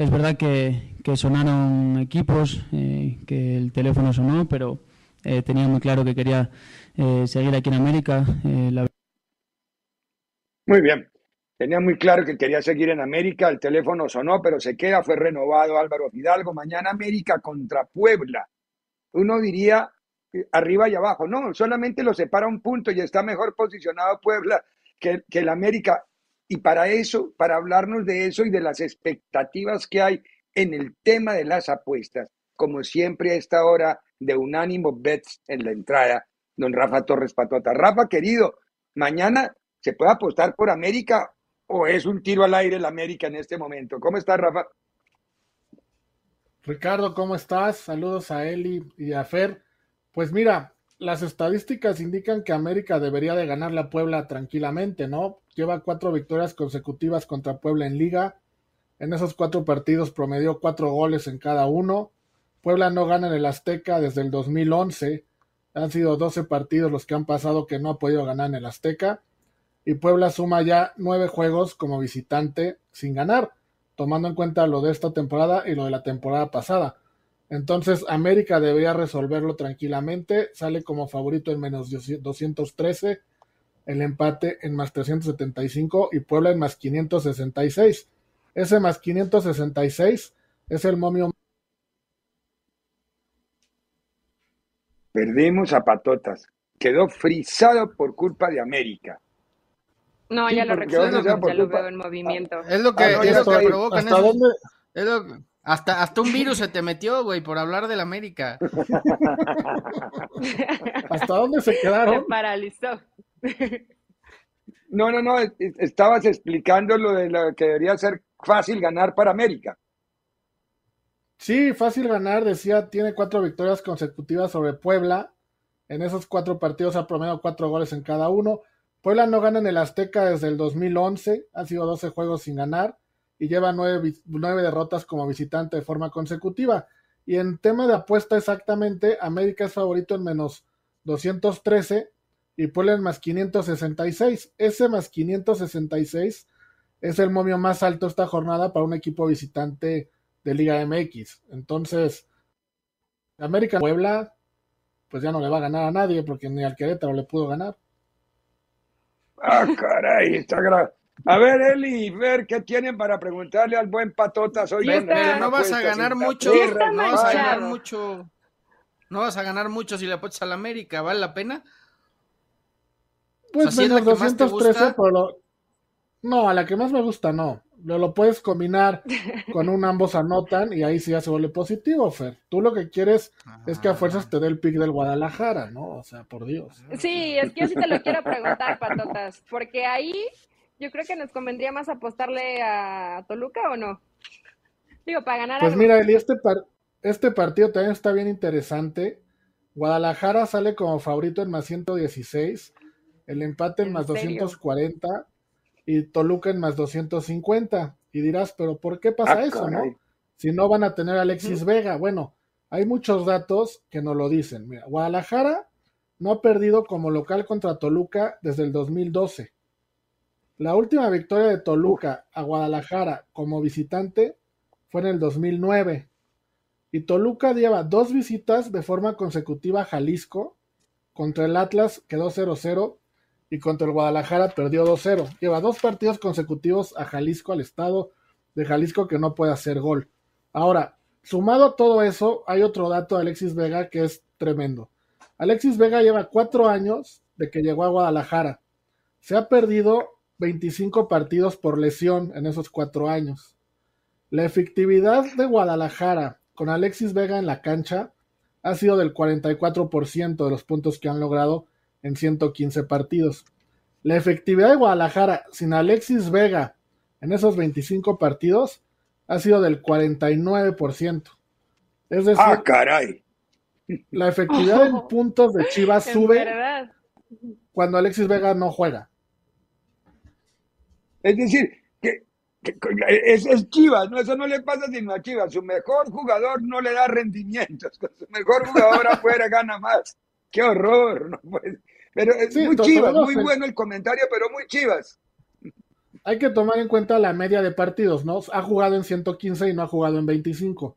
es verdad que, sonaron equipos, eh, que el teléfono sonó, pero eh, tenía muy claro que quería eh, seguir aquí en América. Muy bien. Tenía muy claro que quería seguir en América, el teléfono sonó, pero se queda, fue renovado Álvaro Fidalgo. Mañana América contra Puebla. Uno diría arriba y abajo. No, solamente lo separa un punto y está mejor posicionado Puebla que, que el América. Y para eso, para hablarnos de eso y de las expectativas que hay en el tema de las apuestas, como siempre a esta hora de Unánimo Bets en la entrada, don Rafa Torres Patota. Rafa, querido, mañana se puede apostar por América o es un tiro al aire el América en este momento. ¿Cómo estás, Rafa? Ricardo, ¿cómo estás? Saludos a Eli y a Fer. Pues mira, las estadísticas indican que América debería de ganar la Puebla tranquilamente, ¿no? Lleva cuatro victorias consecutivas contra Puebla en liga. En esos cuatro partidos promedió cuatro goles en cada uno. Puebla no gana en el Azteca desde el 2011. Han sido 12 partidos los que han pasado que no ha podido ganar en el Azteca y Puebla suma ya nueve juegos como visitante sin ganar, tomando en cuenta lo de esta temporada y lo de la temporada pasada. Entonces América debería resolverlo tranquilamente, sale como favorito en menos 213, el empate en más 375 y Puebla en más 566. Ese más 566 es el momio. Perdimos a patotas. Quedó frisado por culpa de América. No, ya lo recuerdo, ya lo veo en movimiento. Es lo que, ah, es lo que provoca ¿Hasta dónde? Hasta, hasta un virus se te metió, güey, por hablar del América. ¿Hasta dónde se quedaron? Se paralizó. No, no, no, estabas explicando lo de lo que debería ser fácil ganar para América. Sí, fácil ganar, decía, tiene cuatro victorias consecutivas sobre Puebla. En esos cuatro partidos ha promediado cuatro goles en cada uno. Puebla no gana en el Azteca desde el 2011, ha sido 12 juegos sin ganar y lleva 9, derrotas como visitante de forma consecutiva. Y en tema de apuesta exactamente, América es favorito en menos 213 y Puebla en más 566. Ese más 566 es el momio más alto esta jornada para un equipo visitante de Liga MX. Entonces, América Puebla, pues ya no le va a ganar a nadie porque ni al Querétaro le pudo ganar. Ah, caray, está grave. A ver, Eli, ver qué tienen para preguntarle al buen patota. Soy no vas a ganar mucho, no vas a ganar mucho. No vas a ganar mucho si le apuestas al América, ¿vale la pena? Pues menos 213, pero no, a la que más me gusta no. Lo, lo puedes combinar con un ambos anotan y ahí sí ya se vuelve positivo, Fer. Tú lo que quieres es que a fuerzas te dé el pick del Guadalajara, ¿no? O sea, por Dios. Sí, es que yo sí te lo quiero preguntar, Patotas, porque ahí yo creo que nos convendría más apostarle a Toluca o no. Digo, para ganar. Pues mira, Eli, este, este partido también está bien interesante. Guadalajara sale como favorito en más 116, el empate en, más 240 y Toluca en más 250. Y dirás, pero ¿por qué pasa ah, eso, no? Si no van a tener a Alexis Vega. Bueno, hay muchos datos que nos lo dicen. Mira, Guadalajara no ha perdido como local contra Toluca desde el 2012. La última victoria de Toluca a Guadalajara como visitante fue en el 2009. Y Toluca lleva dos visitas de forma consecutiva a Jalisco. Contra el Atlas quedó 0-0 y contra el Guadalajara perdió 2-0. Lleva dos partidos consecutivos a Jalisco, al estado de Jalisco que no puede hacer gol. Ahora, sumado a todo eso, hay otro dato de Alexis Vega que es tremendo. Alexis Vega lleva cuatro años de que llegó a Guadalajara. Se ha perdido 25 partidos por lesión en esos cuatro años. La efectividad de Guadalajara con Alexis Vega en la cancha ha sido del 44% de los puntos que han logrado en 115 partidos. La efectividad de Guadalajara sin Alexis Vega en esos 25 partidos ha sido del 49%. Es decir, ah, caray. La efectividad en puntos de Chivas sube cuando Alexis Vega no juega. Es decir, que, es, es, Chivas, ¿no? eso no le pasa sino a Chivas. Su mejor jugador no le da rendimientos, su mejor jugador afuera gana más. ¡Qué horror! No puede, pero es muy chivas, muy bueno el comentario, pero muy chivas. hay que tomar en cuenta la media de partidos, ¿no? Ha jugado en 115 y no ha jugado en 25.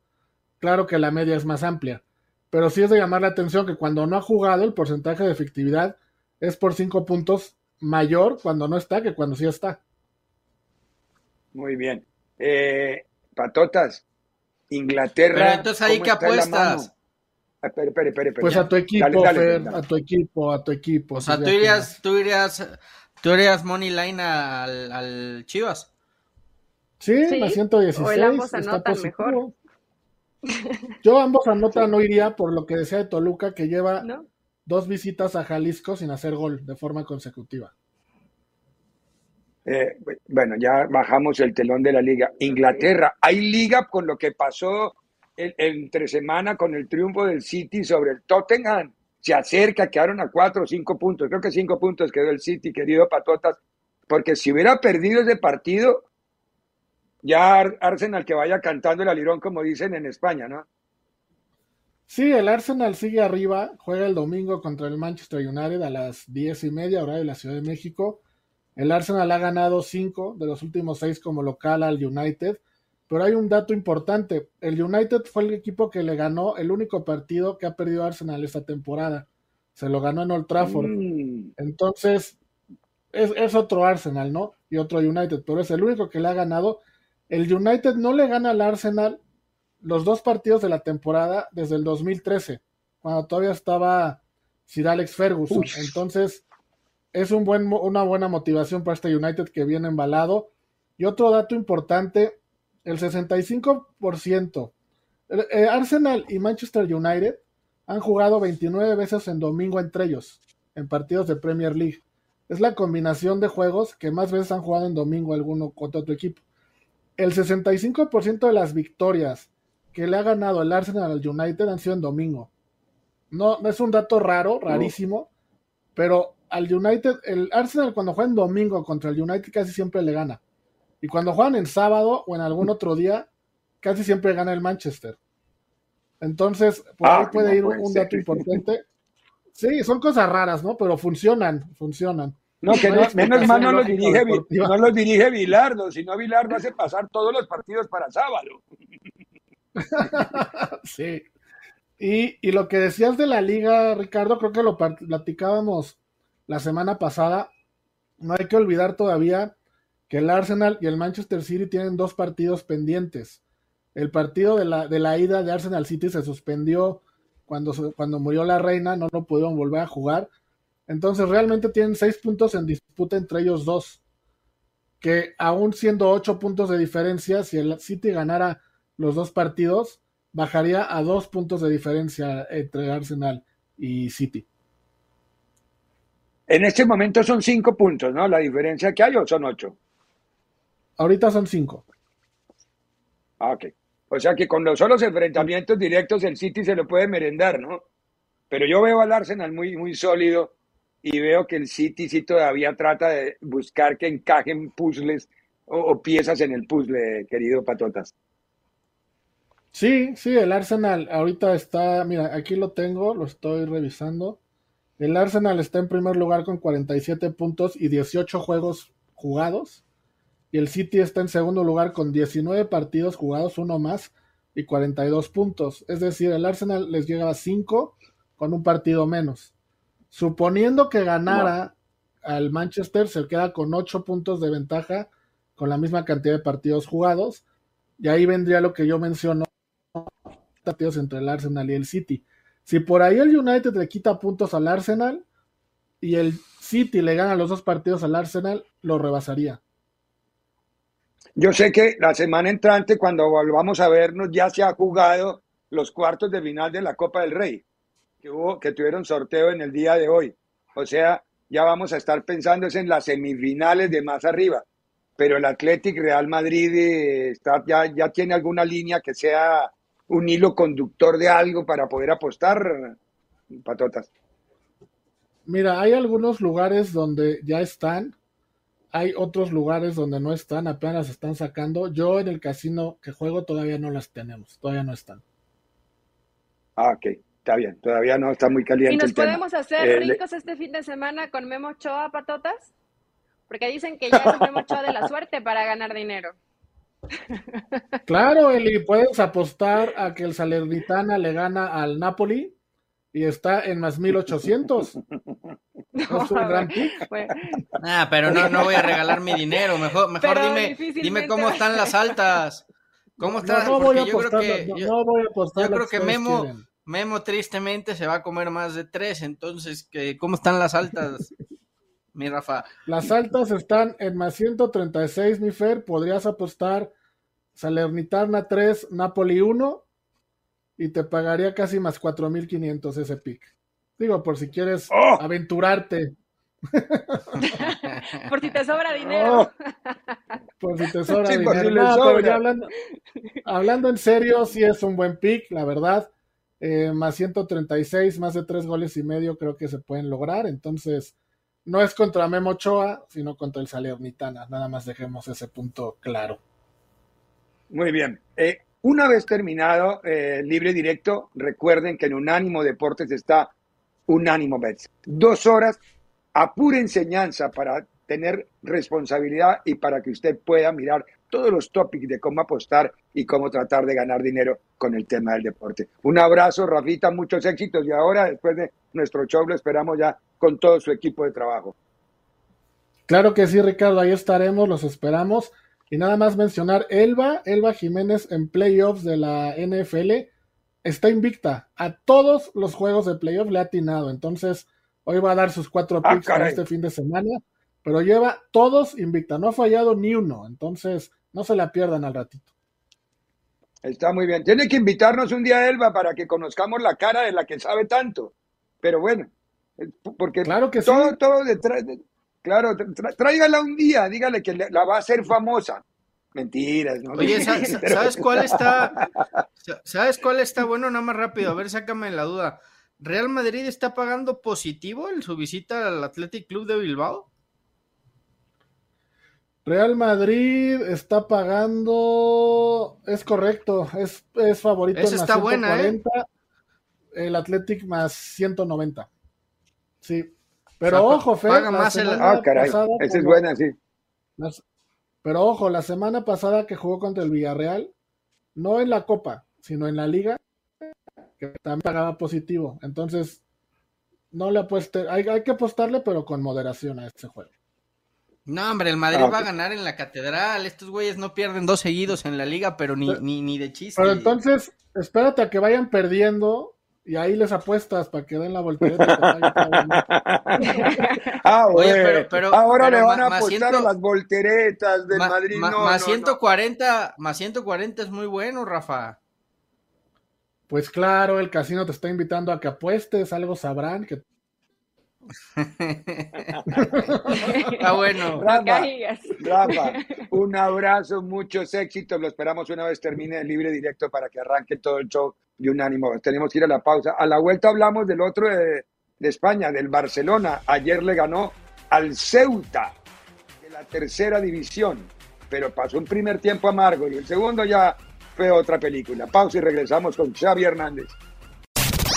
Claro que la media es más amplia, pero sí es de llamar la atención que cuando no ha jugado el porcentaje de efectividad es por 5 puntos mayor cuando no está que cuando sí está. Muy bien. Eh, patotas, Inglaterra. Pero entonces ahí que apuestas. Ah, espere, espere, espere, pues a tu equipo, Fer, a tu equipo, a tu equipo. O sea, tú irías, tú irías, tú irías money line al, al Chivas. Sí, ¿Sí? 116. O el ambos anotan mejor. Yo ambos anotan no iría por lo que decía de Toluca, que lleva dos visitas a Jalisco sin hacer gol de forma consecutiva. Eh, bueno, ya bajamos el telón de la liga. Inglaterra, hay liga con lo que pasó entre semana con el triunfo del City sobre el Tottenham. Se acerca, quedaron a cuatro o cinco puntos. Creo que cinco puntos quedó el City, querido Patotas. Porque si hubiera perdido ese partido, ya Arsenal que vaya cantando el alirón, como dicen en España, ¿no? Sí, el Arsenal sigue arriba, juega el domingo contra el Manchester United a las diez y media, hora de la Ciudad de México. El Arsenal ha ganado cinco de los últimos seis como local al United. Pero hay un dato importante. El United fue el equipo que le ganó el único partido que ha perdido Arsenal esta temporada. Se lo ganó en Old Trafford. Mm. Entonces, es, otro Arsenal, ¿no? Y otro United, pero es el único que le ha ganado. El United no le gana al Arsenal los dos partidos de la temporada desde el 2013, cuando todavía estaba Sir Alex Ferguson. Entonces, es un buen, una buena motivación para este United que viene embalado. Y otro dato importante, el 65%. Eh, Arsenal y Manchester United han jugado 29 veces en domingo entre ellos, en partidos de Premier League. Es la combinación de juegos que más veces han jugado en domingo alguno contra otro equipo. El 65% de las victorias que le ha ganado el Arsenal al United han sido en domingo. No, no es un dato raro, rarísimo, pero al United, el Arsenal cuando juega en domingo contra el United casi siempre le gana. Y cuando juegan en sábado o en algún otro día, casi siempre gana el Manchester. Entonces, por ahí ah, puede ir un dato importante. Sí, son cosas raras, ¿no? Pero funcionan, funcionan. No, que menos mal no los, dirige, no los dirige Vilardo, sino Vilardo hace pasar todos los partidos para sábado. sí. Y, y, lo que decías de la liga, Ricardo, creo que lo platicábamos la semana pasada. No hay que olvidar todavía que el Arsenal y el Manchester City tienen dos partidos pendientes. El partido de la, de la ida de Arsenal City se suspendió cuando, cuando murió la reina, no lo pudieron volver a jugar. Entonces realmente tienen seis puntos en disputa entre ellos dos. Que aún siendo ocho puntos de diferencia, si el City ganara los dos partidos, bajaría a dos puntos de diferencia entre Arsenal y City. En este momento son cinco puntos, ¿no? La diferencia que hay o son ocho. Ahorita son cinco. Ah, ok. O sea que con los solos enfrentamientos directos el City se lo puede merendar, ¿no? Pero yo veo al Arsenal muy, muy sólido y veo que el City sí todavía trata de buscar que encajen puzzles o, piezas en el puzzle, querido Patotas. Sí, sí, el Arsenal ahorita está, mira, aquí lo tengo, lo estoy revisando. El Arsenal está en primer lugar con 47 puntos y 18 juegos jugados y el City está en segundo lugar con 19 partidos jugados, uno más y 42 puntos. Es decir, el Arsenal les llega a 5 con un partido menos. Suponiendo que ganara al Manchester, se queda con 8 puntos de ventaja con la misma cantidad de partidos jugados. Y ahí vendría lo que yo menciono, partidos entre el Arsenal y el City. Si por ahí el United le quita puntos al Arsenal y el City le gana los dos partidos al Arsenal, lo rebasaría. Yo sé que la semana entrante, cuando volvamos a vernos, ya se ha jugado los cuartos de final de la Copa del Rey, que, tuvieron sorteo en el día de hoy. O sea, ya vamos a estar pensando en las semifinales de más arriba. Pero el Athletic Real Madrid eh, está, ya tiene alguna línea que sea un hilo conductor de algo para poder apostar, patotas. Mira, hay algunos lugares donde ya están, hay otros lugares donde no están, apenas están sacando. Yo en el casino que juego todavía no las tenemos, todavía no están. Ah, ok, está bien, todavía no está muy caliente. ¿Y nos podemos hacer eh, ricos este fin de semana con Memo Choa, patotas? Porque dicen que ya es mucho de la suerte para ganar dinero. Claro, Eli, puedes apostar a que el Salernitana le gana al Napoli y está en más 1800. es un gran pick. Ah, pero no, no voy a regalar mi dinero. Mejor, mejor dime, dime cómo están las altas. ¿Cómo están? No, voy a yo creo que, yo, voy a apostar yo creo que Memo, Memo tristemente se va a comer más de tres. Entonces, ¿cómo están las altas? Mi Rafa. Las altas están en más 136, mi Fer. Podrías apostar Salernitana 3, Napoli 1 y te pagaría casi más 4.500 ese pick. Digo, por si quieres ¡Oh! aventurarte. por si te sobra dinero. ¡Oh! por si te sobra dinero. hablando, en serio, sí es un buen pick, la verdad. Eh, más 136, más de 3 goles y medio creo que se pueden lograr. Entonces, no es contra Memo Ochoa, sino contra el Salernitana. Nada más dejemos ese punto claro. Muy bien. Eh, una vez terminado eh, libre directo, recuerden que en Unánimo Deportes está Unánimo Bets. Dos horas a pura enseñanza para tener responsabilidad y para que usted pueda mirar todos los topics de cómo apostar y cómo tratar de ganar dinero con el tema del deporte. Un abrazo, Rafita, muchos éxitos y ahora, después de nuestro show, lo esperamos ya con todo su equipo de trabajo. Claro que sí, Ricardo, ahí estaremos, los esperamos. Y nada más mencionar, Elba, Elba Jiménez en playoffs de la NFL está invicta. A todos los juegos de playoffs le ha atinado. Entonces, hoy va a dar sus cuatro ah, picks para este fin de semana. Pero lleva todos invicta. No ha fallado ni uno. Entonces, no se la pierdan al ratito. Está muy bien. Tiene que invitarnos un día, Elba, para que conozcamos la cara de la que sabe tanto. Pero bueno, porque claro que todo, todo detrás, de, Claro, tráigala un día, dígale que la va a hacer famosa. Mentiras, ¿no? Oye, ¿sabes cuál está? ¿Sabes cuál está bueno? Nada más rápido, a ver, sácame la duda. ¿Real Madrid está pagando positivo en su visita al Athletic Club de Bilbao? Real Madrid está pagando, es correcto, es, es favorito en está 140, buena, ¿eh? el Athletic más 190. Sí. Pero ojo, Fer, más Ah, caray, esa es buena, sí. pero ojo, la semana pasada que jugó contra el Villarreal, no en la Copa, sino en la Liga, que también pagaba positivo. Entonces, no le apueste, hay, hay que apostarle, pero con moderación a este juego. No, hombre, el Madrid ah, va a ganar en la catedral. Estos güeyes no pierden dos seguidos en la liga, pero ni, ni, ni de chiste. Pero entonces, espérate a que vayan perdiendo y ahí les apuestas para que den la voltereta. ah, Oye, pero, ahora le van a apostar a las volteretas del Madrid. más 140, más 140 es muy bueno, Rafa. Pues claro, el casino te está invitando a que apuestes, algo sabrán que Está bueno. Rafa, un abrazo, muchos éxitos. Lo esperamos una vez termine el libre directo para que arranque todo el show de Unánimo. Tenemos que ir a la pausa. A la vuelta hablamos del otro de, España, del Barcelona. Ayer le ganó al Ceuta de la tercera división, pero pasó un primer tiempo amargo y el segundo ya fue otra película. Pausa y regresamos con Xavi Hernández.